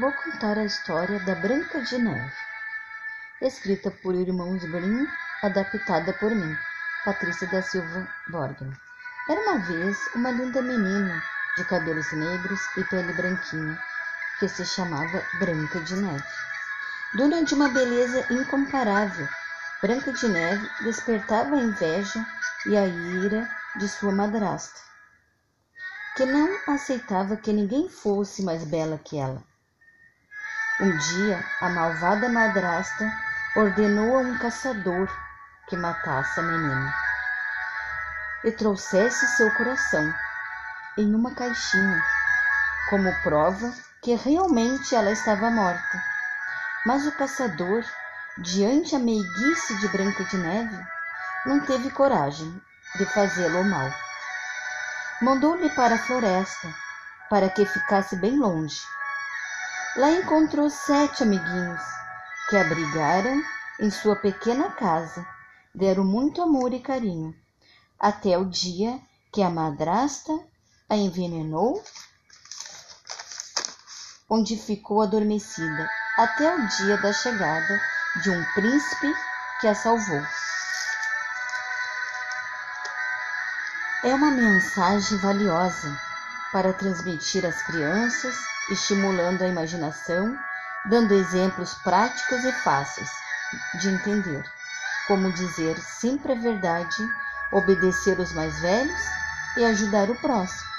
Vou contar a história da Branca de Neve, escrita por Irmãos Grimm, adaptada por mim, Patrícia da Silva Borgman. Era uma vez uma linda menina de cabelos negros e pele branquinha, que se chamava Branca de Neve. Dona de uma beleza incomparável, Branca de Neve despertava a inveja e a ira de sua madrasta, que não aceitava que ninguém fosse mais bela que ela. Um dia, a malvada madrasta ordenou a um caçador que matasse a menina e trouxesse seu coração em uma caixinha, como prova que realmente ela estava morta. Mas o caçador, diante a meiguice de Branca de Neve, não teve coragem de fazê-lo mal. Mandou-lhe para a floresta, para que ficasse bem longe Lá encontrou sete amiguinhos que abrigaram em sua pequena casa, deram muito amor e carinho, até o dia que a madrasta a envenenou, onde ficou adormecida, até o dia da chegada de um príncipe que a salvou. É uma mensagem valiosa para transmitir às crianças estimulando a imaginação, dando exemplos práticos e fáceis de entender, como dizer sempre a verdade, obedecer os mais velhos e ajudar o próximo.